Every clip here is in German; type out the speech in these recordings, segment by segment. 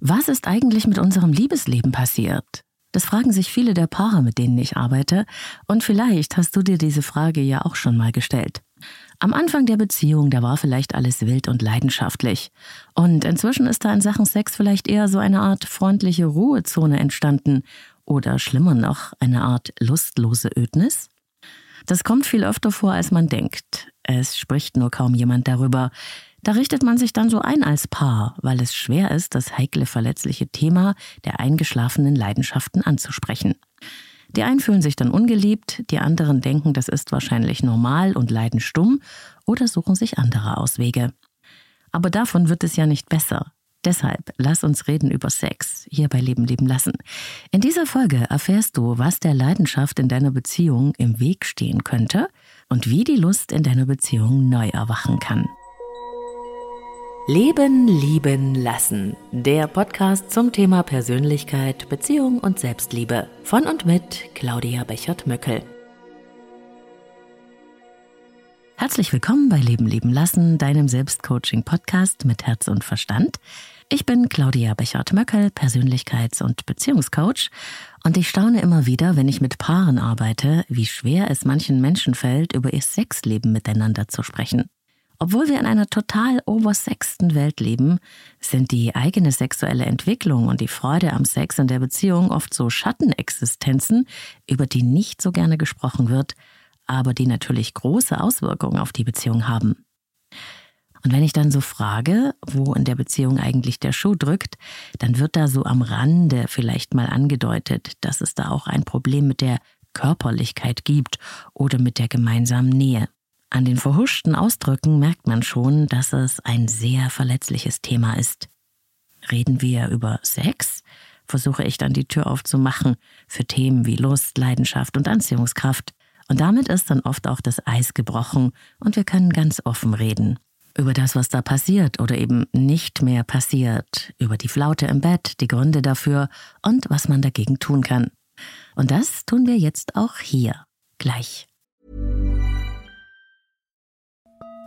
Was ist eigentlich mit unserem Liebesleben passiert? Das fragen sich viele der Paare, mit denen ich arbeite, und vielleicht hast du dir diese Frage ja auch schon mal gestellt. Am Anfang der Beziehung, da war vielleicht alles wild und leidenschaftlich. Und inzwischen ist da in Sachen Sex vielleicht eher so eine Art freundliche Ruhezone entstanden. Oder schlimmer noch, eine Art lustlose Ödnis? Das kommt viel öfter vor, als man denkt. Es spricht nur kaum jemand darüber. Da richtet man sich dann so ein als Paar, weil es schwer ist, das heikle, verletzliche Thema der eingeschlafenen Leidenschaften anzusprechen. Die einen fühlen sich dann ungeliebt, die anderen denken, das ist wahrscheinlich normal und leiden stumm oder suchen sich andere Auswege. Aber davon wird es ja nicht besser. Deshalb lass uns reden über Sex hier bei Leben leben lassen. In dieser Folge erfährst du, was der Leidenschaft in deiner Beziehung im Weg stehen könnte und wie die Lust in deiner Beziehung neu erwachen kann. Leben, lieben, lassen. Der Podcast zum Thema Persönlichkeit, Beziehung und Selbstliebe. Von und mit Claudia Bechert-Möckel. Herzlich willkommen bei Leben, lieben, lassen, deinem Selbstcoaching-Podcast mit Herz und Verstand. Ich bin Claudia Bechert-Möckel, Persönlichkeits- und Beziehungscoach. Und ich staune immer wieder, wenn ich mit Paaren arbeite, wie schwer es manchen Menschen fällt, über ihr Sexleben miteinander zu sprechen. Obwohl wir in einer total oversexten Welt leben, sind die eigene sexuelle Entwicklung und die Freude am Sex in der Beziehung oft so Schattenexistenzen, über die nicht so gerne gesprochen wird, aber die natürlich große Auswirkungen auf die Beziehung haben. Und wenn ich dann so frage, wo in der Beziehung eigentlich der Schuh drückt, dann wird da so am Rande vielleicht mal angedeutet, dass es da auch ein Problem mit der Körperlichkeit gibt oder mit der gemeinsamen Nähe. An den verhuschten Ausdrücken merkt man schon, dass es ein sehr verletzliches Thema ist. Reden wir über Sex, versuche ich dann die Tür aufzumachen für Themen wie Lust, Leidenschaft und Anziehungskraft. Und damit ist dann oft auch das Eis gebrochen und wir können ganz offen reden. Über das, was da passiert oder eben nicht mehr passiert, über die Flaute im Bett, die Gründe dafür und was man dagegen tun kann. Und das tun wir jetzt auch hier, gleich.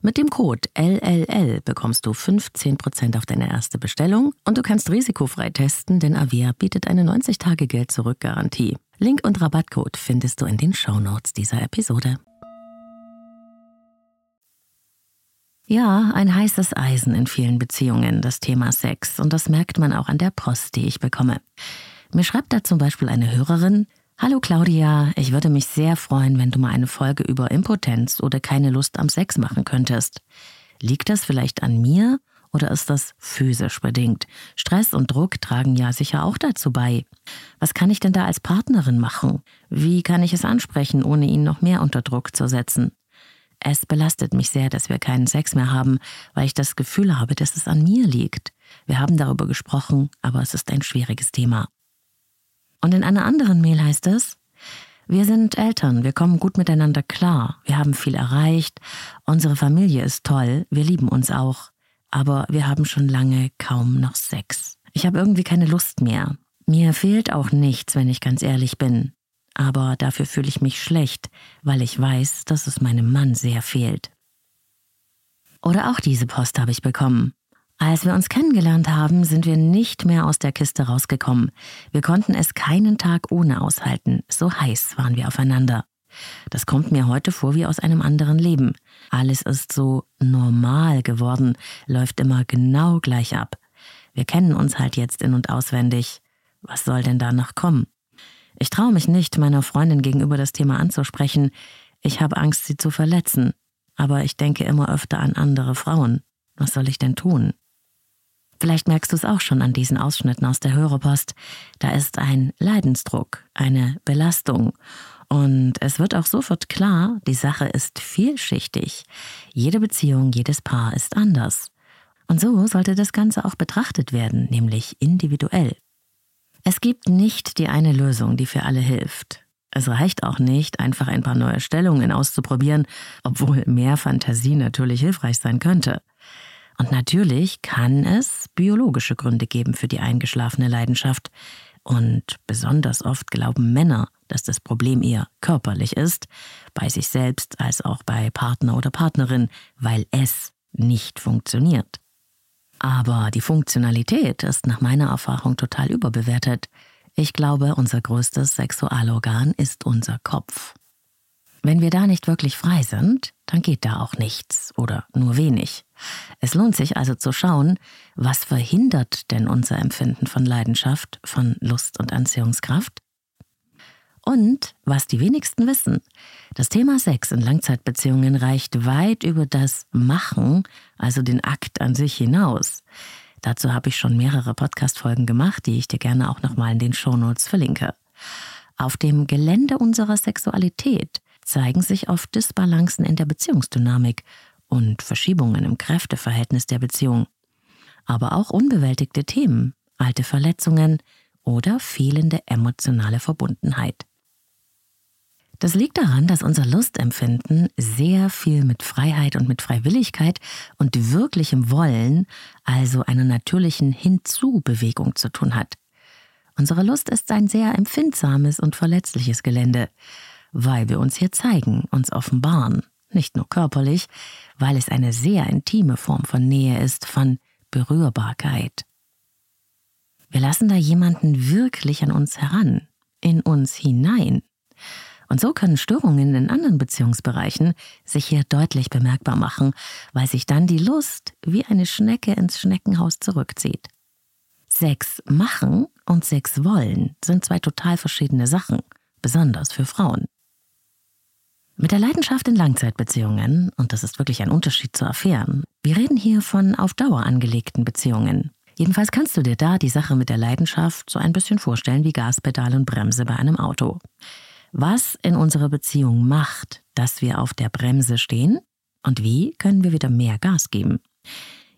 Mit dem Code LLL bekommst du 15% auf deine erste Bestellung und du kannst risikofrei testen, denn Avia bietet eine 90-Tage-Geld-Zurück-Garantie. Link und Rabattcode findest du in den Shownotes dieser Episode. Ja, ein heißes Eisen in vielen Beziehungen, das Thema Sex, und das merkt man auch an der Post, die ich bekomme. Mir schreibt da zum Beispiel eine Hörerin, Hallo Claudia, ich würde mich sehr freuen, wenn du mal eine Folge über Impotenz oder keine Lust am Sex machen könntest. Liegt das vielleicht an mir oder ist das physisch bedingt? Stress und Druck tragen ja sicher auch dazu bei. Was kann ich denn da als Partnerin machen? Wie kann ich es ansprechen, ohne ihn noch mehr unter Druck zu setzen? Es belastet mich sehr, dass wir keinen Sex mehr haben, weil ich das Gefühl habe, dass es an mir liegt. Wir haben darüber gesprochen, aber es ist ein schwieriges Thema. Und in einer anderen Mail heißt es, wir sind Eltern, wir kommen gut miteinander klar, wir haben viel erreicht, unsere Familie ist toll, wir lieben uns auch, aber wir haben schon lange kaum noch Sex. Ich habe irgendwie keine Lust mehr. Mir fehlt auch nichts, wenn ich ganz ehrlich bin. Aber dafür fühle ich mich schlecht, weil ich weiß, dass es meinem Mann sehr fehlt. Oder auch diese Post habe ich bekommen. Als wir uns kennengelernt haben, sind wir nicht mehr aus der Kiste rausgekommen. Wir konnten es keinen Tag ohne aushalten. So heiß waren wir aufeinander. Das kommt mir heute vor wie aus einem anderen Leben. Alles ist so normal geworden, läuft immer genau gleich ab. Wir kennen uns halt jetzt in und auswendig. Was soll denn da noch kommen? Ich traue mich nicht, meiner Freundin gegenüber das Thema anzusprechen. Ich habe Angst, sie zu verletzen. Aber ich denke immer öfter an andere Frauen. Was soll ich denn tun? Vielleicht merkst du es auch schon an diesen Ausschnitten aus der Hörerpost. Da ist ein Leidensdruck, eine Belastung. Und es wird auch sofort klar, die Sache ist vielschichtig. Jede Beziehung, jedes Paar ist anders. Und so sollte das Ganze auch betrachtet werden, nämlich individuell. Es gibt nicht die eine Lösung, die für alle hilft. Es reicht auch nicht, einfach ein paar neue Stellungen auszuprobieren, obwohl mehr Fantasie natürlich hilfreich sein könnte. Und natürlich kann es biologische Gründe geben für die eingeschlafene Leidenschaft. Und besonders oft glauben Männer, dass das Problem eher körperlich ist, bei sich selbst als auch bei Partner oder Partnerin, weil es nicht funktioniert. Aber die Funktionalität ist nach meiner Erfahrung total überbewertet. Ich glaube, unser größtes Sexualorgan ist unser Kopf. Wenn wir da nicht wirklich frei sind, dann geht da auch nichts oder nur wenig. Es lohnt sich also zu schauen, was verhindert denn unser Empfinden von Leidenschaft, von Lust und Anziehungskraft? Und was die wenigsten wissen, das Thema Sex in Langzeitbeziehungen reicht weit über das Machen, also den Akt an sich hinaus. Dazu habe ich schon mehrere Podcast-Folgen gemacht, die ich dir gerne auch nochmal in den Shownotes verlinke. Auf dem Gelände unserer Sexualität zeigen sich oft Disbalancen in der Beziehungsdynamik und Verschiebungen im Kräfteverhältnis der Beziehung. Aber auch unbewältigte Themen, alte Verletzungen oder fehlende emotionale Verbundenheit. Das liegt daran, dass unser Lustempfinden sehr viel mit Freiheit und mit Freiwilligkeit und wirklichem Wollen, also einer natürlichen Hinzubewegung zu tun hat. Unsere Lust ist ein sehr empfindsames und verletzliches Gelände, weil wir uns hier zeigen, uns offenbaren, nicht nur körperlich, weil es eine sehr intime Form von Nähe ist, von Berührbarkeit. Wir lassen da jemanden wirklich an uns heran, in uns hinein. Und so können Störungen in anderen Beziehungsbereichen sich hier deutlich bemerkbar machen, weil sich dann die Lust wie eine Schnecke ins Schneckenhaus zurückzieht. Sex machen und Sex wollen sind zwei total verschiedene Sachen, besonders für Frauen. Mit der Leidenschaft in Langzeitbeziehungen, und das ist wirklich ein Unterschied zu Affären, wir reden hier von auf Dauer angelegten Beziehungen. Jedenfalls kannst du dir da die Sache mit der Leidenschaft so ein bisschen vorstellen wie Gaspedal und Bremse bei einem Auto was in unserer Beziehung macht, dass wir auf der Bremse stehen und wie können wir wieder mehr Gas geben.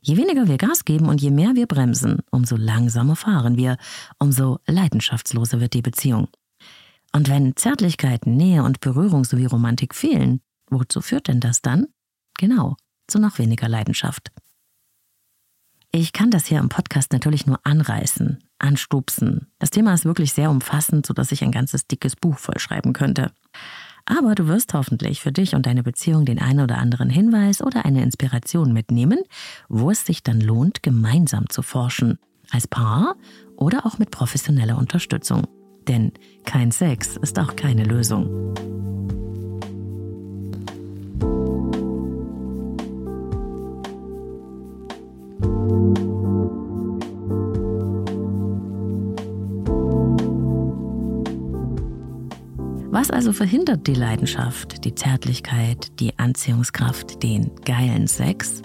Je weniger wir Gas geben und je mehr wir bremsen, umso langsamer fahren wir, umso leidenschaftsloser wird die Beziehung. Und wenn Zärtlichkeit, Nähe und Berührung sowie Romantik fehlen, wozu führt denn das dann? Genau, zu noch weniger Leidenschaft. Ich kann das hier im Podcast natürlich nur anreißen, anstupsen. Das Thema ist wirklich sehr umfassend, sodass ich ein ganzes dickes Buch vollschreiben könnte. Aber du wirst hoffentlich für dich und deine Beziehung den einen oder anderen Hinweis oder eine Inspiration mitnehmen, wo es sich dann lohnt, gemeinsam zu forschen. Als Paar oder auch mit professioneller Unterstützung. Denn kein Sex ist auch keine Lösung. Was also verhindert die Leidenschaft, die Zärtlichkeit, die Anziehungskraft, den geilen Sex?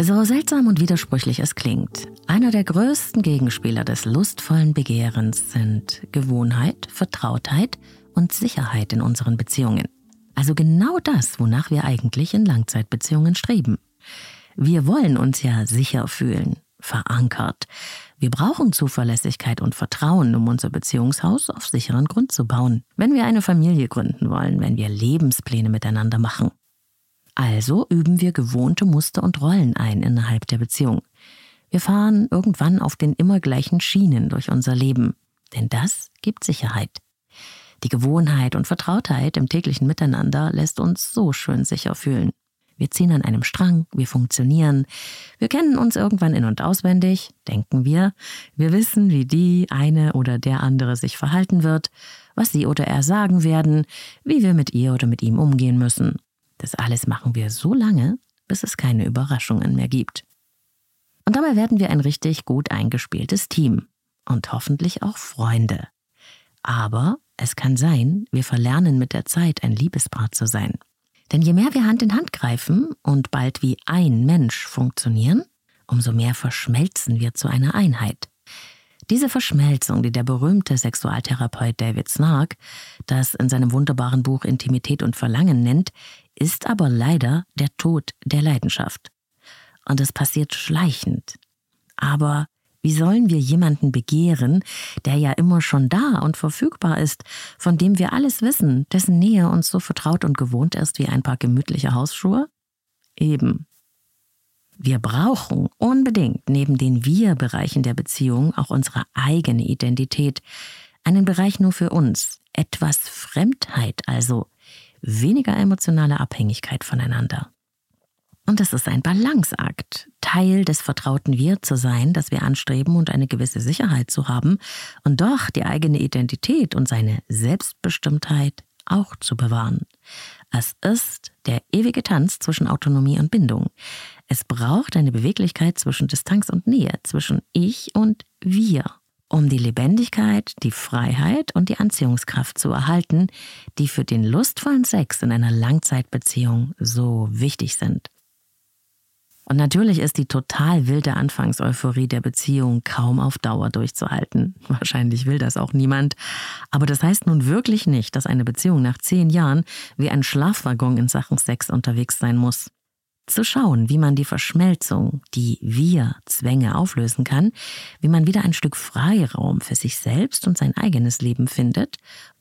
So seltsam und widersprüchlich es klingt, einer der größten Gegenspieler des lustvollen Begehrens sind Gewohnheit, Vertrautheit und Sicherheit in unseren Beziehungen. Also genau das, wonach wir eigentlich in Langzeitbeziehungen streben. Wir wollen uns ja sicher fühlen, verankert. Wir brauchen Zuverlässigkeit und Vertrauen, um unser Beziehungshaus auf sicheren Grund zu bauen, wenn wir eine Familie gründen wollen, wenn wir Lebenspläne miteinander machen. Also üben wir gewohnte Muster und Rollen ein innerhalb der Beziehung. Wir fahren irgendwann auf den immer gleichen Schienen durch unser Leben, denn das gibt Sicherheit. Die Gewohnheit und Vertrautheit im täglichen Miteinander lässt uns so schön sicher fühlen. Wir ziehen an einem Strang, wir funktionieren, wir kennen uns irgendwann in und auswendig, denken wir, wir wissen, wie die eine oder der andere sich verhalten wird, was sie oder er sagen werden, wie wir mit ihr oder mit ihm umgehen müssen. Das alles machen wir so lange, bis es keine Überraschungen mehr gibt. Und dabei werden wir ein richtig gut eingespieltes Team und hoffentlich auch Freunde. Aber es kann sein, wir verlernen mit der Zeit ein Liebespaar zu sein. Denn je mehr wir Hand in Hand greifen und bald wie ein Mensch funktionieren, umso mehr verschmelzen wir zu einer Einheit. Diese Verschmelzung, die der berühmte Sexualtherapeut David Snark das in seinem wunderbaren Buch Intimität und Verlangen nennt, ist aber leider der Tod der Leidenschaft. Und es passiert schleichend. Aber wie sollen wir jemanden begehren, der ja immer schon da und verfügbar ist, von dem wir alles wissen, dessen Nähe uns so vertraut und gewohnt ist wie ein paar gemütliche Hausschuhe? Eben. Wir brauchen unbedingt neben den Wir-Bereichen der Beziehung auch unsere eigene Identität, einen Bereich nur für uns, etwas Fremdheit also, weniger emotionale Abhängigkeit voneinander. Und es ist ein Balanceakt, Teil des vertrauten Wir zu sein, das wir anstreben und eine gewisse Sicherheit zu haben und doch die eigene Identität und seine Selbstbestimmtheit auch zu bewahren. Es ist der ewige Tanz zwischen Autonomie und Bindung. Es braucht eine Beweglichkeit zwischen Distanz und Nähe, zwischen Ich und Wir, um die Lebendigkeit, die Freiheit und die Anziehungskraft zu erhalten, die für den lustvollen Sex in einer Langzeitbeziehung so wichtig sind. Und natürlich ist die total wilde Anfangseuphorie der Beziehung kaum auf Dauer durchzuhalten. Wahrscheinlich will das auch niemand. Aber das heißt nun wirklich nicht, dass eine Beziehung nach zehn Jahren wie ein Schlafwaggon in Sachen Sex unterwegs sein muss. Zu schauen, wie man die Verschmelzung, die Wir-Zwänge auflösen kann, wie man wieder ein Stück Freiraum für sich selbst und sein eigenes Leben findet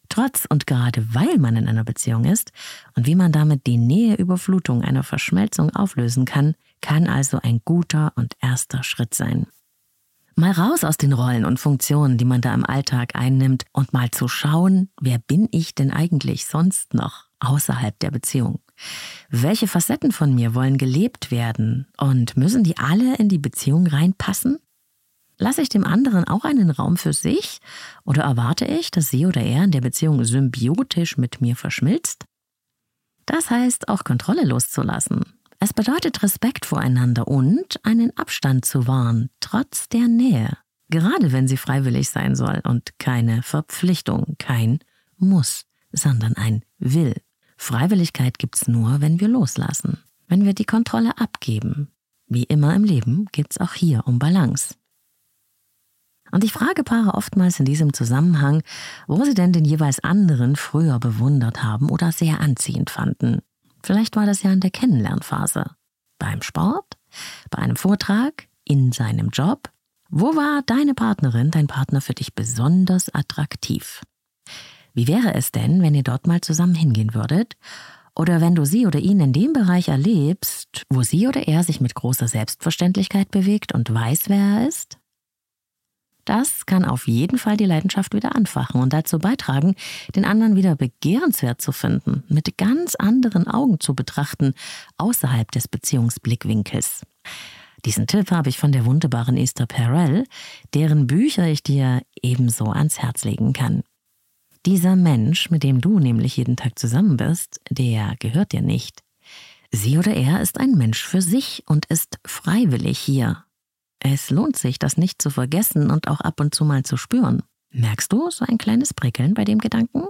trotz und gerade weil man in einer Beziehung ist und wie man damit die Näheüberflutung einer Verschmelzung auflösen kann, kann also ein guter und erster Schritt sein. Mal raus aus den Rollen und Funktionen, die man da im Alltag einnimmt und mal zu schauen, wer bin ich denn eigentlich sonst noch außerhalb der Beziehung? Welche Facetten von mir wollen gelebt werden und müssen die alle in die Beziehung reinpassen? Lasse ich dem anderen auch einen Raum für sich oder erwarte ich, dass sie oder er in der Beziehung symbiotisch mit mir verschmilzt? Das heißt, auch Kontrolle loszulassen. Es bedeutet Respekt voreinander und einen Abstand zu wahren, trotz der Nähe. Gerade wenn sie freiwillig sein soll und keine Verpflichtung, kein Muss, sondern ein Will. Freiwilligkeit gibt's nur, wenn wir loslassen, wenn wir die Kontrolle abgeben. Wie immer im Leben geht's auch hier um Balance. Und ich frage Paare oftmals in diesem Zusammenhang, wo sie denn den jeweils anderen früher bewundert haben oder sehr anziehend fanden. Vielleicht war das ja in der Kennenlernphase. Beim Sport, bei einem Vortrag, in seinem Job. Wo war deine Partnerin, dein Partner für dich besonders attraktiv? Wie wäre es denn, wenn ihr dort mal zusammen hingehen würdet? Oder wenn du sie oder ihn in dem Bereich erlebst, wo sie oder er sich mit großer Selbstverständlichkeit bewegt und weiß, wer er ist? Das kann auf jeden Fall die Leidenschaft wieder anfachen und dazu beitragen, den anderen wieder begehrenswert zu finden, mit ganz anderen Augen zu betrachten, außerhalb des Beziehungsblickwinkels. Diesen Tipp habe ich von der wunderbaren Esther Perel, deren Bücher ich dir ebenso ans Herz legen kann. Dieser Mensch, mit dem du nämlich jeden Tag zusammen bist, der gehört dir nicht. Sie oder er ist ein Mensch für sich und ist freiwillig hier, es lohnt sich, das nicht zu vergessen und auch ab und zu mal zu spüren. Merkst du so ein kleines Prickeln bei dem Gedanken?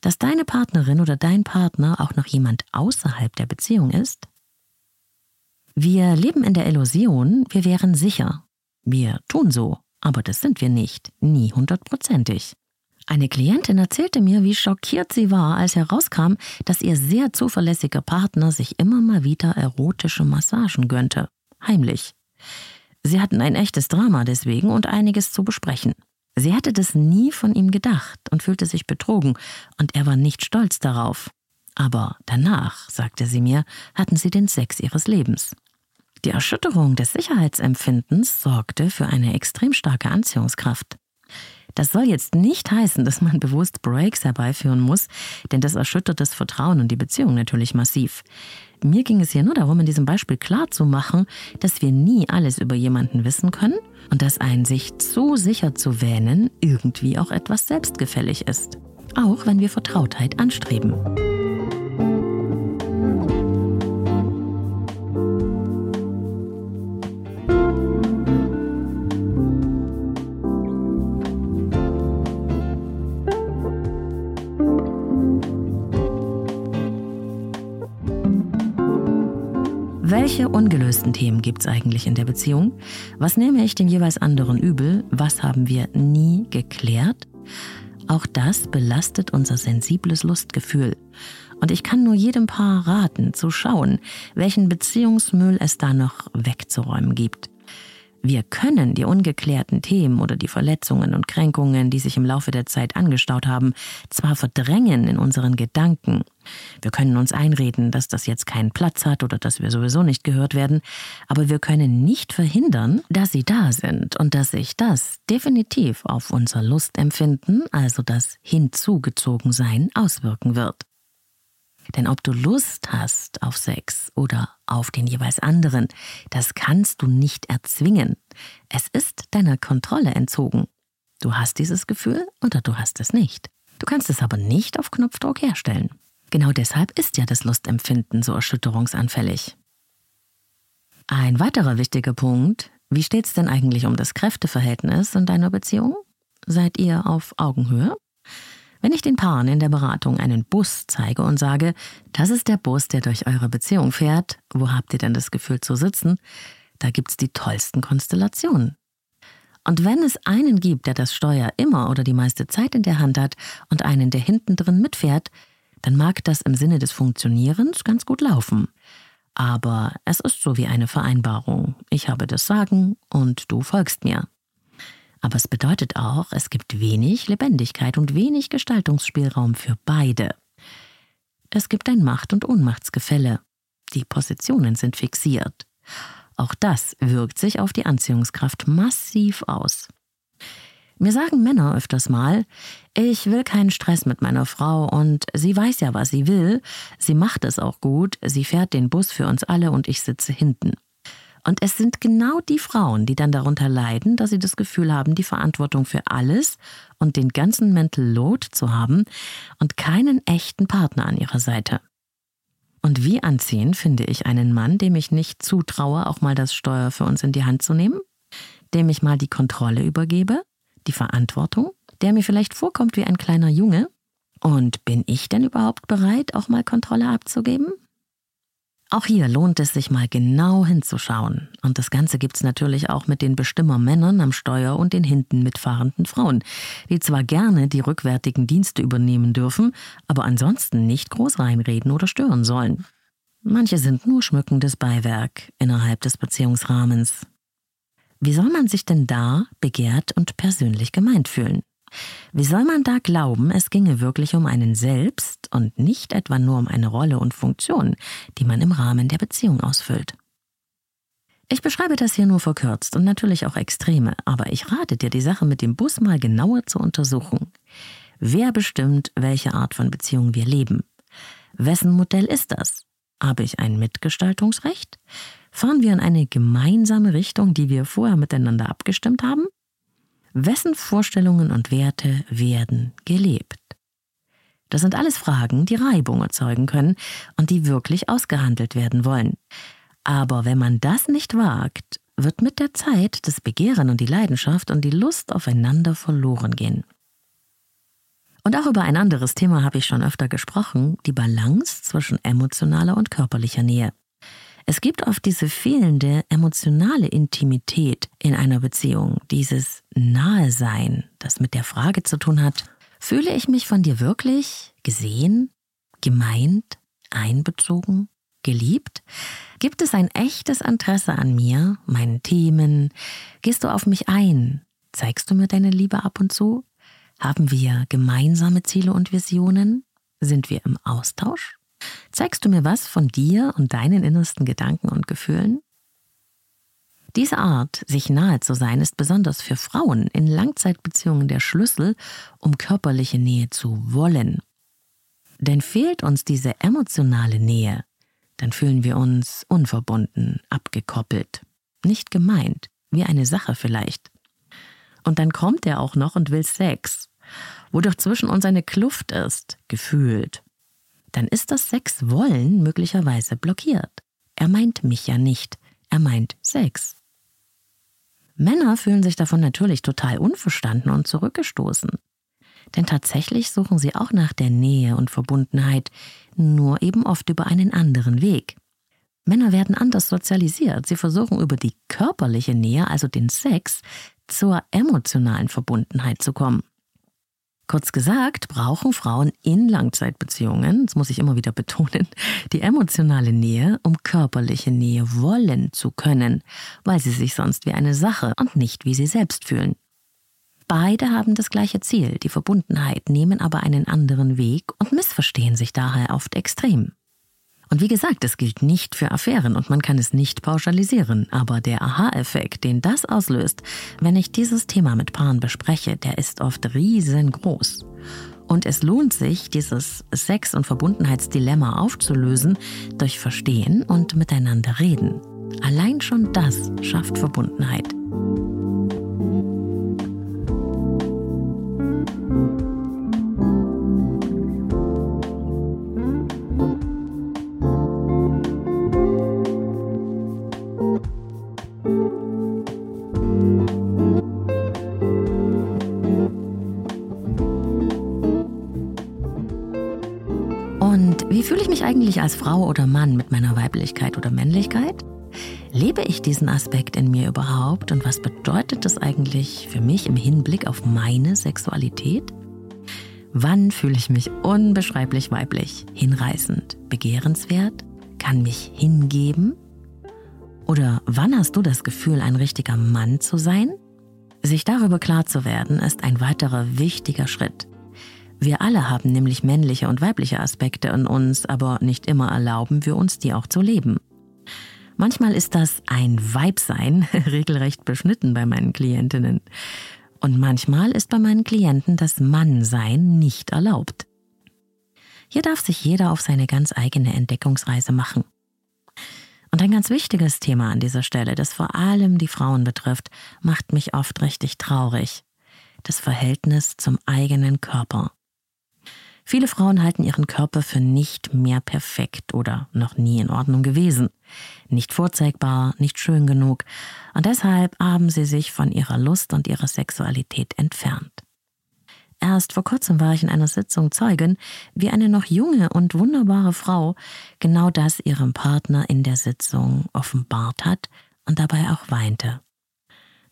Dass deine Partnerin oder dein Partner auch noch jemand außerhalb der Beziehung ist? Wir leben in der Illusion, wir wären sicher. Wir tun so, aber das sind wir nicht, nie hundertprozentig. Eine Klientin erzählte mir, wie schockiert sie war, als herauskam, dass ihr sehr zuverlässiger Partner sich immer mal wieder erotische Massagen gönnte. Heimlich. Sie hatten ein echtes Drama deswegen und einiges zu besprechen. Sie hatte das nie von ihm gedacht und fühlte sich betrogen, und er war nicht stolz darauf. Aber danach, sagte sie mir, hatten sie den Sex ihres Lebens. Die Erschütterung des Sicherheitsempfindens sorgte für eine extrem starke Anziehungskraft. Das soll jetzt nicht heißen, dass man bewusst Breaks herbeiführen muss, denn das erschüttert das Vertrauen und die Beziehung natürlich massiv. Mir ging es hier nur darum, in diesem Beispiel klarzumachen, dass wir nie alles über jemanden wissen können und dass ein sich zu sicher zu wähnen irgendwie auch etwas selbstgefällig ist. Auch wenn wir Vertrautheit anstreben. Welche ungelösten Themen gibt es eigentlich in der Beziehung? Was nehme ich dem jeweils anderen übel? Was haben wir nie geklärt? Auch das belastet unser sensibles Lustgefühl. Und ich kann nur jedem Paar raten, zu schauen, welchen Beziehungsmüll es da noch wegzuräumen gibt. Wir können die ungeklärten Themen oder die Verletzungen und Kränkungen, die sich im Laufe der Zeit angestaut haben, zwar verdrängen in unseren Gedanken. Wir können uns einreden, dass das jetzt keinen Platz hat oder dass wir sowieso nicht gehört werden, aber wir können nicht verhindern, dass sie da sind und dass sich das definitiv auf unser Lustempfinden, also das Hinzugezogensein, auswirken wird. Denn ob du Lust hast auf Sex oder auf den jeweils anderen, das kannst du nicht erzwingen. Es ist deiner Kontrolle entzogen. Du hast dieses Gefühl oder du hast es nicht. Du kannst es aber nicht auf Knopfdruck herstellen. Genau deshalb ist ja das Lustempfinden so erschütterungsanfällig. Ein weiterer wichtiger Punkt, wie steht's denn eigentlich um das Kräfteverhältnis in deiner Beziehung? Seid ihr auf Augenhöhe? Wenn ich den Paaren in der Beratung einen Bus zeige und sage, das ist der Bus, der durch eure Beziehung fährt, wo habt ihr denn das Gefühl zu sitzen? Da gibt's die tollsten Konstellationen. Und wenn es einen gibt, der das Steuer immer oder die meiste Zeit in der Hand hat und einen, der hinten drin mitfährt, dann mag das im Sinne des Funktionierens ganz gut laufen. Aber es ist so wie eine Vereinbarung. Ich habe das Sagen und du folgst mir. Aber es bedeutet auch, es gibt wenig Lebendigkeit und wenig Gestaltungsspielraum für beide. Es gibt ein Macht- und Ohnmachtsgefälle. Die Positionen sind fixiert. Auch das wirkt sich auf die Anziehungskraft massiv aus. Mir sagen Männer öfters mal, ich will keinen Stress mit meiner Frau und sie weiß ja, was sie will, sie macht es auch gut, sie fährt den Bus für uns alle und ich sitze hinten. Und es sind genau die Frauen, die dann darunter leiden, dass sie das Gefühl haben, die Verantwortung für alles und den ganzen Mental Load zu haben und keinen echten Partner an ihrer Seite. Und wie anziehen finde ich einen Mann, dem ich nicht zutraue, auch mal das Steuer für uns in die Hand zu nehmen, dem ich mal die Kontrolle übergebe, die Verantwortung, der mir vielleicht vorkommt wie ein kleiner Junge? Und bin ich denn überhaupt bereit, auch mal Kontrolle abzugeben? Auch hier lohnt es sich mal genau hinzuschauen. Und das Ganze gibt's natürlich auch mit den Bestimmermännern am Steuer und den hinten mitfahrenden Frauen, die zwar gerne die rückwärtigen Dienste übernehmen dürfen, aber ansonsten nicht groß reinreden oder stören sollen. Manche sind nur schmückendes Beiwerk innerhalb des Beziehungsrahmens. Wie soll man sich denn da begehrt und persönlich gemeint fühlen? Wie soll man da glauben, es ginge wirklich um einen selbst und nicht etwa nur um eine Rolle und Funktion, die man im Rahmen der Beziehung ausfüllt? Ich beschreibe das hier nur verkürzt und natürlich auch Extreme, aber ich rate dir, die Sache mit dem Bus mal genauer zu untersuchen. Wer bestimmt, welche Art von Beziehung wir leben? Wessen Modell ist das? Habe ich ein Mitgestaltungsrecht? Fahren wir in eine gemeinsame Richtung, die wir vorher miteinander abgestimmt haben? Wessen Vorstellungen und Werte werden gelebt? Das sind alles Fragen, die Reibung erzeugen können und die wirklich ausgehandelt werden wollen. Aber wenn man das nicht wagt, wird mit der Zeit das Begehren und die Leidenschaft und die Lust aufeinander verloren gehen. Und auch über ein anderes Thema habe ich schon öfter gesprochen, die Balance zwischen emotionaler und körperlicher Nähe. Es gibt oft diese fehlende emotionale Intimität in einer Beziehung, dieses Nahe-Sein, das mit der Frage zu tun hat, fühle ich mich von dir wirklich gesehen, gemeint, einbezogen, geliebt? Gibt es ein echtes Interesse an mir, meinen Themen? Gehst du auf mich ein? Zeigst du mir deine Liebe ab und zu? Haben wir gemeinsame Ziele und Visionen? Sind wir im Austausch? Zeigst du mir was von dir und deinen innersten Gedanken und Gefühlen? Diese Art, sich nahe zu sein, ist besonders für Frauen in Langzeitbeziehungen der Schlüssel, um körperliche Nähe zu wollen. Denn fehlt uns diese emotionale Nähe, dann fühlen wir uns unverbunden, abgekoppelt, nicht gemeint, wie eine Sache vielleicht. Und dann kommt er auch noch und will Sex, wodurch zwischen uns eine Kluft ist, gefühlt. Dann ist das Sexwollen möglicherweise blockiert. Er meint mich ja nicht, er meint Sex. Männer fühlen sich davon natürlich total unverstanden und zurückgestoßen. Denn tatsächlich suchen sie auch nach der Nähe und Verbundenheit, nur eben oft über einen anderen Weg. Männer werden anders sozialisiert. Sie versuchen über die körperliche Nähe, also den Sex, zur emotionalen Verbundenheit zu kommen. Kurz gesagt, brauchen Frauen in Langzeitbeziehungen, das muss ich immer wieder betonen, die emotionale Nähe, um körperliche Nähe wollen zu können, weil sie sich sonst wie eine Sache und nicht wie sie selbst fühlen. Beide haben das gleiche Ziel, die Verbundenheit, nehmen aber einen anderen Weg und missverstehen sich daher oft extrem. Und wie gesagt, es gilt nicht für Affären und man kann es nicht pauschalisieren, aber der Aha-Effekt, den das auslöst, wenn ich dieses Thema mit Paaren bespreche, der ist oft riesengroß. Und es lohnt sich, dieses Sex- und Verbundenheitsdilemma aufzulösen durch Verstehen und miteinander reden. Allein schon das schafft Verbundenheit. Oder Mann mit meiner Weiblichkeit oder Männlichkeit? Lebe ich diesen Aspekt in mir überhaupt und was bedeutet das eigentlich für mich im Hinblick auf meine Sexualität? Wann fühle ich mich unbeschreiblich weiblich, hinreißend, begehrenswert, kann mich hingeben? Oder wann hast du das Gefühl, ein richtiger Mann zu sein? Sich darüber klar zu werden, ist ein weiterer wichtiger Schritt. Wir alle haben nämlich männliche und weibliche Aspekte in uns, aber nicht immer erlauben wir uns, die auch zu leben. Manchmal ist das ein Weibsein regelrecht beschnitten bei meinen Klientinnen. Und manchmal ist bei meinen Klienten das Mannsein nicht erlaubt. Hier darf sich jeder auf seine ganz eigene Entdeckungsreise machen. Und ein ganz wichtiges Thema an dieser Stelle, das vor allem die Frauen betrifft, macht mich oft richtig traurig. Das Verhältnis zum eigenen Körper. Viele Frauen halten ihren Körper für nicht mehr perfekt oder noch nie in Ordnung gewesen, nicht vorzeigbar, nicht schön genug, und deshalb haben sie sich von ihrer Lust und ihrer Sexualität entfernt. Erst vor kurzem war ich in einer Sitzung Zeugin, wie eine noch junge und wunderbare Frau genau das ihrem Partner in der Sitzung offenbart hat und dabei auch weinte.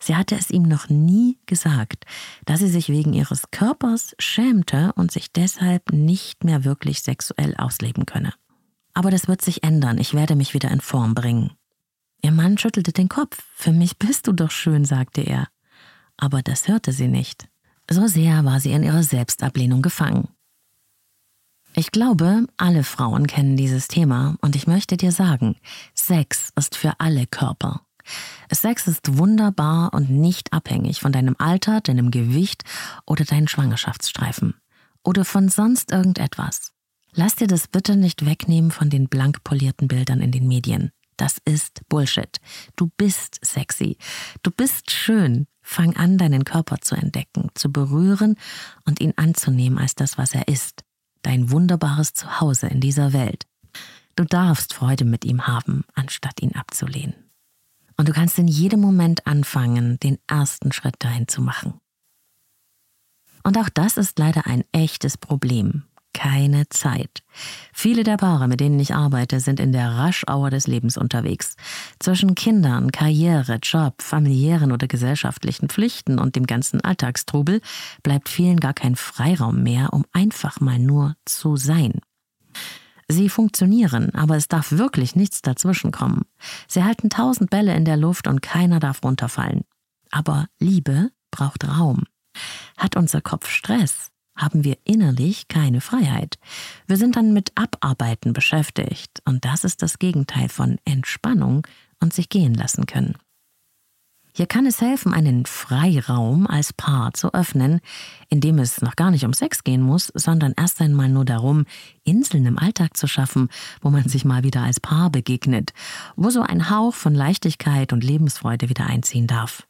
Sie hatte es ihm noch nie gesagt, dass sie sich wegen ihres Körpers schämte und sich deshalb nicht mehr wirklich sexuell ausleben könne. Aber das wird sich ändern, ich werde mich wieder in Form bringen. Ihr Mann schüttelte den Kopf. Für mich bist du doch schön, sagte er. Aber das hörte sie nicht. So sehr war sie in ihrer Selbstablehnung gefangen. Ich glaube, alle Frauen kennen dieses Thema und ich möchte dir sagen, Sex ist für alle Körper. Sex ist wunderbar und nicht abhängig von deinem Alter, deinem Gewicht oder deinen Schwangerschaftsstreifen. Oder von sonst irgendetwas. Lass dir das bitte nicht wegnehmen von den blank polierten Bildern in den Medien. Das ist Bullshit. Du bist sexy. Du bist schön. Fang an, deinen Körper zu entdecken, zu berühren und ihn anzunehmen als das, was er ist. Dein wunderbares Zuhause in dieser Welt. Du darfst Freude mit ihm haben, anstatt ihn abzulehnen. Und du kannst in jedem Moment anfangen, den ersten Schritt dahin zu machen. Und auch das ist leider ein echtes Problem. Keine Zeit. Viele der Paare, mit denen ich arbeite, sind in der Raschauer des Lebens unterwegs. Zwischen Kindern, Karriere, Job, familiären oder gesellschaftlichen Pflichten und dem ganzen Alltagstrubel bleibt vielen gar kein Freiraum mehr, um einfach mal nur zu sein. Sie funktionieren, aber es darf wirklich nichts dazwischenkommen. Sie halten tausend Bälle in der Luft und keiner darf runterfallen. Aber Liebe braucht Raum. Hat unser Kopf Stress, haben wir innerlich keine Freiheit. Wir sind dann mit Abarbeiten beschäftigt und das ist das Gegenteil von Entspannung und sich gehen lassen können. Hier kann es helfen, einen Freiraum als Paar zu öffnen, in dem es noch gar nicht um Sex gehen muss, sondern erst einmal nur darum, Inseln im Alltag zu schaffen, wo man sich mal wieder als Paar begegnet, wo so ein Hauch von Leichtigkeit und Lebensfreude wieder einziehen darf.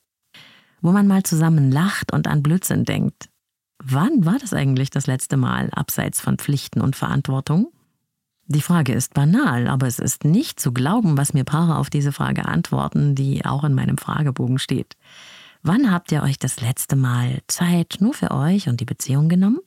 Wo man mal zusammen lacht und an Blödsinn denkt. Wann war das eigentlich das letzte Mal, abseits von Pflichten und Verantwortung? Die Frage ist banal, aber es ist nicht zu glauben, was mir Paare auf diese Frage antworten, die auch in meinem Fragebogen steht. Wann habt ihr euch das letzte Mal Zeit nur für euch und die Beziehung genommen?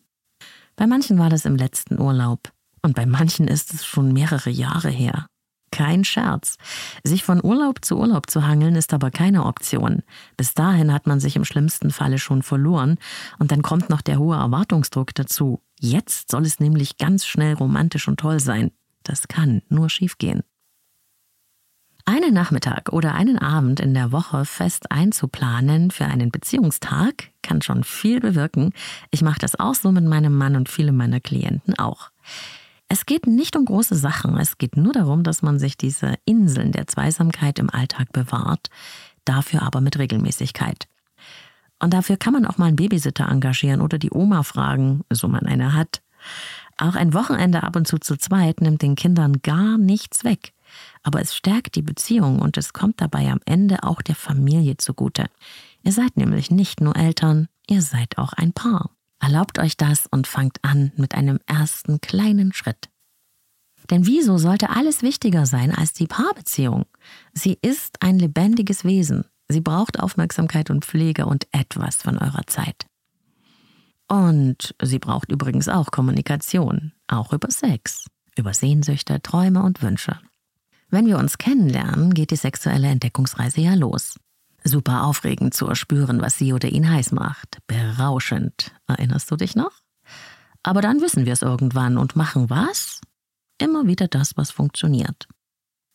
Bei manchen war das im letzten Urlaub und bei manchen ist es schon mehrere Jahre her. Kein Scherz. Sich von Urlaub zu Urlaub zu hangeln ist aber keine Option. Bis dahin hat man sich im schlimmsten Falle schon verloren und dann kommt noch der hohe Erwartungsdruck dazu. Jetzt soll es nämlich ganz schnell romantisch und toll sein. Das kann nur schiefgehen. Einen Nachmittag oder einen Abend in der Woche fest einzuplanen für einen Beziehungstag kann schon viel bewirken. Ich mache das auch so mit meinem Mann und viele meiner Klienten auch. Es geht nicht um große Sachen, es geht nur darum, dass man sich diese Inseln der Zweisamkeit im Alltag bewahrt, dafür aber mit Regelmäßigkeit. Und dafür kann man auch mal einen Babysitter engagieren oder die Oma fragen, so man eine hat. Auch ein Wochenende ab und zu zu zweit nimmt den Kindern gar nichts weg. Aber es stärkt die Beziehung und es kommt dabei am Ende auch der Familie zugute. Ihr seid nämlich nicht nur Eltern, ihr seid auch ein Paar. Erlaubt euch das und fangt an mit einem ersten kleinen Schritt. Denn wieso sollte alles wichtiger sein als die Paarbeziehung? Sie ist ein lebendiges Wesen. Sie braucht Aufmerksamkeit und Pflege und etwas von eurer Zeit. Und sie braucht übrigens auch Kommunikation, auch über Sex, über Sehnsüchte, Träume und Wünsche. Wenn wir uns kennenlernen, geht die sexuelle Entdeckungsreise ja los. Super aufregend zu erspüren, was sie oder ihn heiß macht. Berauschend. Erinnerst du dich noch? Aber dann wissen wir es irgendwann und machen was? Immer wieder das, was funktioniert.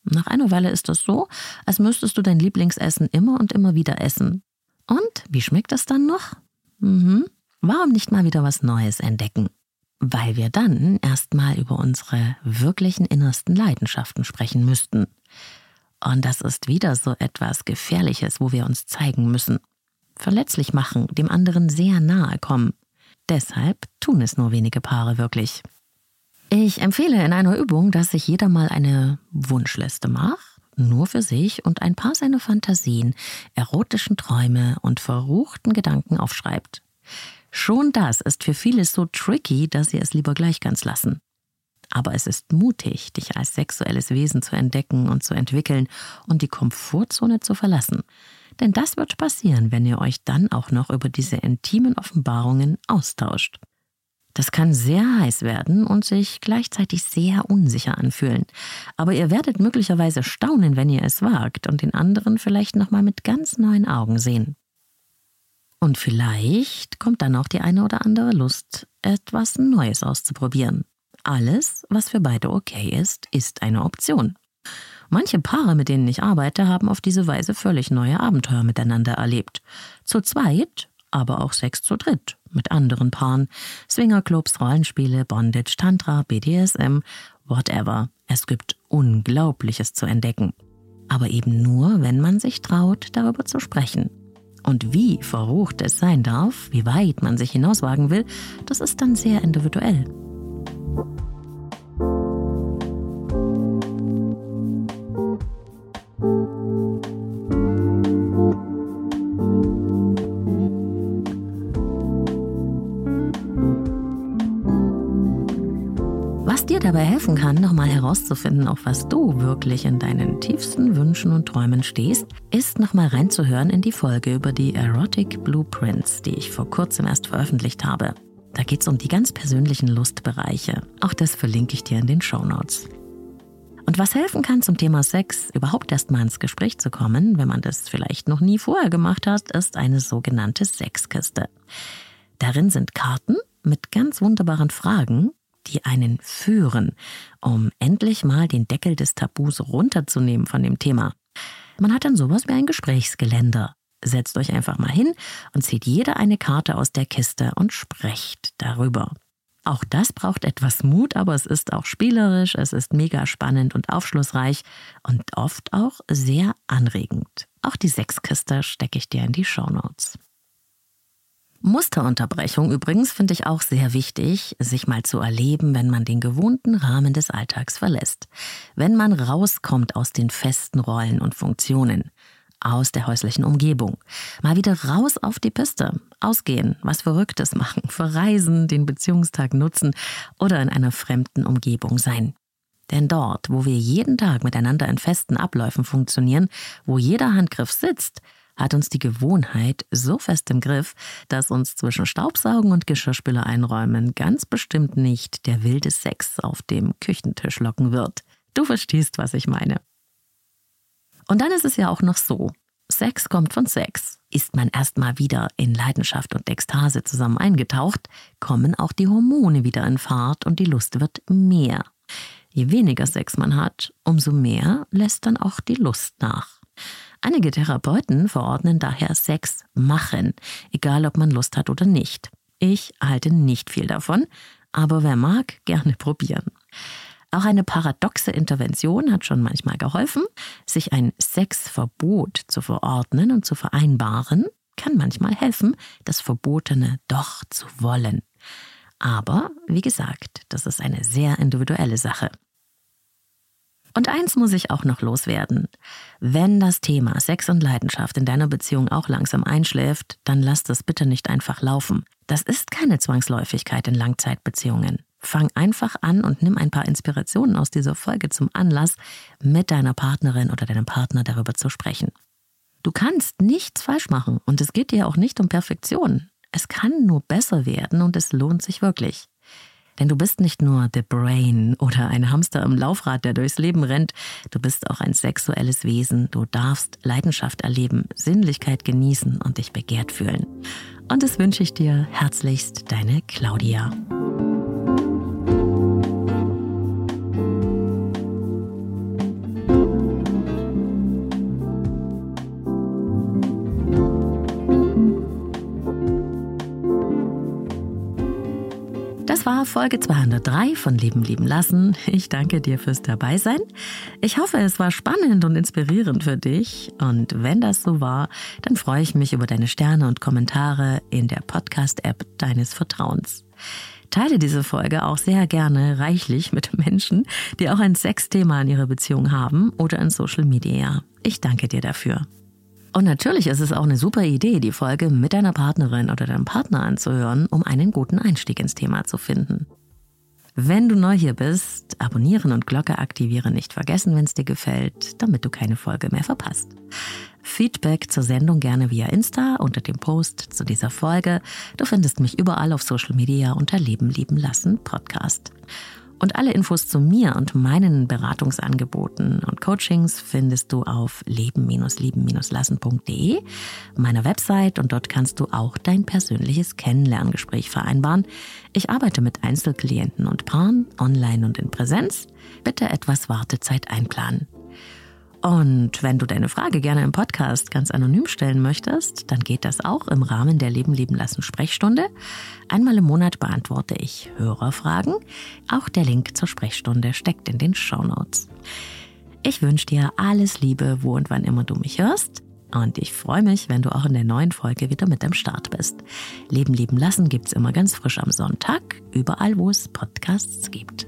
Nach einer Weile ist es so, als müsstest du dein Lieblingsessen immer und immer wieder essen. Und wie schmeckt es dann noch? Mhm. Warum nicht mal wieder was Neues entdecken? Weil wir dann erstmal über unsere wirklichen innersten Leidenschaften sprechen müssten. Und das ist wieder so etwas Gefährliches, wo wir uns zeigen müssen. Verletzlich machen, dem anderen sehr nahe kommen. Deshalb tun es nur wenige Paare wirklich. Ich empfehle in einer Übung, dass sich jeder mal eine Wunschliste macht, nur für sich und ein paar seiner Fantasien, erotischen Träume und verruchten Gedanken aufschreibt. Schon das ist für viele so tricky, dass sie es lieber gleich ganz lassen. Aber es ist mutig, dich als sexuelles Wesen zu entdecken und zu entwickeln und die Komfortzone zu verlassen. Denn das wird passieren, wenn ihr euch dann auch noch über diese intimen Offenbarungen austauscht. Das kann sehr heiß werden und sich gleichzeitig sehr unsicher anfühlen. Aber ihr werdet möglicherweise staunen, wenn ihr es wagt und den anderen vielleicht nochmal mit ganz neuen Augen sehen. Und vielleicht kommt dann auch die eine oder andere Lust, etwas Neues auszuprobieren. Alles, was für beide okay ist, ist eine Option. Manche Paare, mit denen ich arbeite, haben auf diese Weise völlig neue Abenteuer miteinander erlebt. Zu zweit aber auch Sex zu dritt mit anderen Paaren, Swingerclubs, Rollenspiele, Bondage, Tantra, BDSM, whatever. Es gibt Unglaubliches zu entdecken. Aber eben nur, wenn man sich traut, darüber zu sprechen. Und wie verrucht es sein darf, wie weit man sich hinauswagen will, das ist dann sehr individuell. Dir dabei helfen kann, nochmal herauszufinden, auf was du wirklich in deinen tiefsten Wünschen und Träumen stehst, ist nochmal reinzuhören in die Folge über die Erotic Blueprints, die ich vor kurzem erst veröffentlicht habe. Da geht es um die ganz persönlichen Lustbereiche. Auch das verlinke ich dir in den Show Notes. Und was helfen kann zum Thema Sex, überhaupt erst mal ins Gespräch zu kommen, wenn man das vielleicht noch nie vorher gemacht hat, ist eine sogenannte Sexkiste. Darin sind Karten mit ganz wunderbaren Fragen, die einen führen, um endlich mal den Deckel des Tabus runterzunehmen von dem Thema. Man hat dann sowas wie ein Gesprächsgeländer. Setzt euch einfach mal hin und zieht jeder eine Karte aus der Kiste und sprecht darüber. Auch das braucht etwas Mut, aber es ist auch spielerisch, es ist mega spannend und aufschlussreich und oft auch sehr anregend. Auch die Sechskiste stecke ich dir in die Shownotes. Musterunterbrechung übrigens finde ich auch sehr wichtig, sich mal zu erleben, wenn man den gewohnten Rahmen des Alltags verlässt. Wenn man rauskommt aus den festen Rollen und Funktionen, aus der häuslichen Umgebung. Mal wieder raus auf die Piste, ausgehen, was Verrücktes machen, verreisen, den Beziehungstag nutzen oder in einer fremden Umgebung sein. Denn dort, wo wir jeden Tag miteinander in festen Abläufen funktionieren, wo jeder Handgriff sitzt, hat uns die Gewohnheit so fest im Griff, dass uns zwischen Staubsaugen und Geschirrspüler einräumen ganz bestimmt nicht der wilde Sex auf dem Küchentisch locken wird. Du verstehst, was ich meine. Und dann ist es ja auch noch so, Sex kommt von Sex. Ist man erstmal wieder in Leidenschaft und Ekstase zusammen eingetaucht, kommen auch die Hormone wieder in Fahrt und die Lust wird mehr. Je weniger Sex man hat, umso mehr lässt dann auch die Lust nach. Einige Therapeuten verordnen daher Sex machen, egal ob man Lust hat oder nicht. Ich halte nicht viel davon, aber wer mag, gerne probieren. Auch eine paradoxe Intervention hat schon manchmal geholfen. Sich ein Sexverbot zu verordnen und zu vereinbaren, kann manchmal helfen, das Verbotene doch zu wollen. Aber, wie gesagt, das ist eine sehr individuelle Sache. Und eins muss ich auch noch loswerden. Wenn das Thema Sex und Leidenschaft in deiner Beziehung auch langsam einschläft, dann lass das bitte nicht einfach laufen. Das ist keine Zwangsläufigkeit in Langzeitbeziehungen. Fang einfach an und nimm ein paar Inspirationen aus dieser Folge zum Anlass, mit deiner Partnerin oder deinem Partner darüber zu sprechen. Du kannst nichts falsch machen und es geht dir auch nicht um Perfektion. Es kann nur besser werden und es lohnt sich wirklich. Denn du bist nicht nur The Brain oder ein Hamster im Laufrad, der durchs Leben rennt. Du bist auch ein sexuelles Wesen. Du darfst Leidenschaft erleben, Sinnlichkeit genießen und dich begehrt fühlen. Und das wünsche ich dir herzlichst, deine Claudia. War Folge 203 von Leben lieben lassen. Ich danke dir fürs Dabeisein. Ich hoffe, es war spannend und inspirierend für dich. Und wenn das so war, dann freue ich mich über deine Sterne und Kommentare in der Podcast-App deines Vertrauens. Teile diese Folge auch sehr gerne reichlich mit Menschen, die auch ein Sexthema in ihrer Beziehung haben oder in Social Media. Ich danke dir dafür. Und natürlich ist es auch eine super Idee, die Folge mit deiner Partnerin oder deinem Partner anzuhören, um einen guten Einstieg ins Thema zu finden. Wenn du neu hier bist, abonnieren und Glocke aktivieren nicht vergessen, wenn es dir gefällt, damit du keine Folge mehr verpasst. Feedback zur Sendung gerne via Insta unter dem Post zu dieser Folge. Du findest mich überall auf Social Media unter Leben lieben lassen Podcast. Und alle Infos zu mir und meinen Beratungsangeboten und Coachings findest du auf leben-lieben-lassen.de, meiner Website und dort kannst du auch dein persönliches Kennenlerngespräch vereinbaren. Ich arbeite mit Einzelklienten und Paaren, online und in Präsenz. Bitte etwas Wartezeit einplanen. Und wenn du deine Frage gerne im Podcast ganz anonym stellen möchtest, dann geht das auch im Rahmen der Leben lieben lassen Sprechstunde. Einmal im Monat beantworte ich Hörerfragen. Auch der Link zur Sprechstunde steckt in den Show Notes. Ich wünsche dir alles Liebe, wo und wann immer du mich hörst. Und ich freue mich, wenn du auch in der neuen Folge wieder mit am Start bist. Leben lieben lassen gibt's immer ganz frisch am Sonntag, überall wo es Podcasts gibt.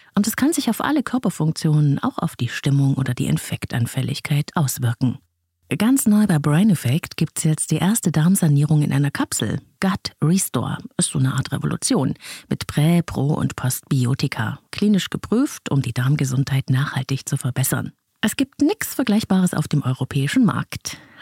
Und es kann sich auf alle Körperfunktionen, auch auf die Stimmung oder die Infektanfälligkeit auswirken. Ganz neu bei Brain Effect gibt es jetzt die erste Darmsanierung in einer Kapsel. Gut Restore ist so eine Art Revolution mit Prä-, Pro- und Postbiotika. Klinisch geprüft, um die Darmgesundheit nachhaltig zu verbessern. Es gibt nichts Vergleichbares auf dem europäischen Markt.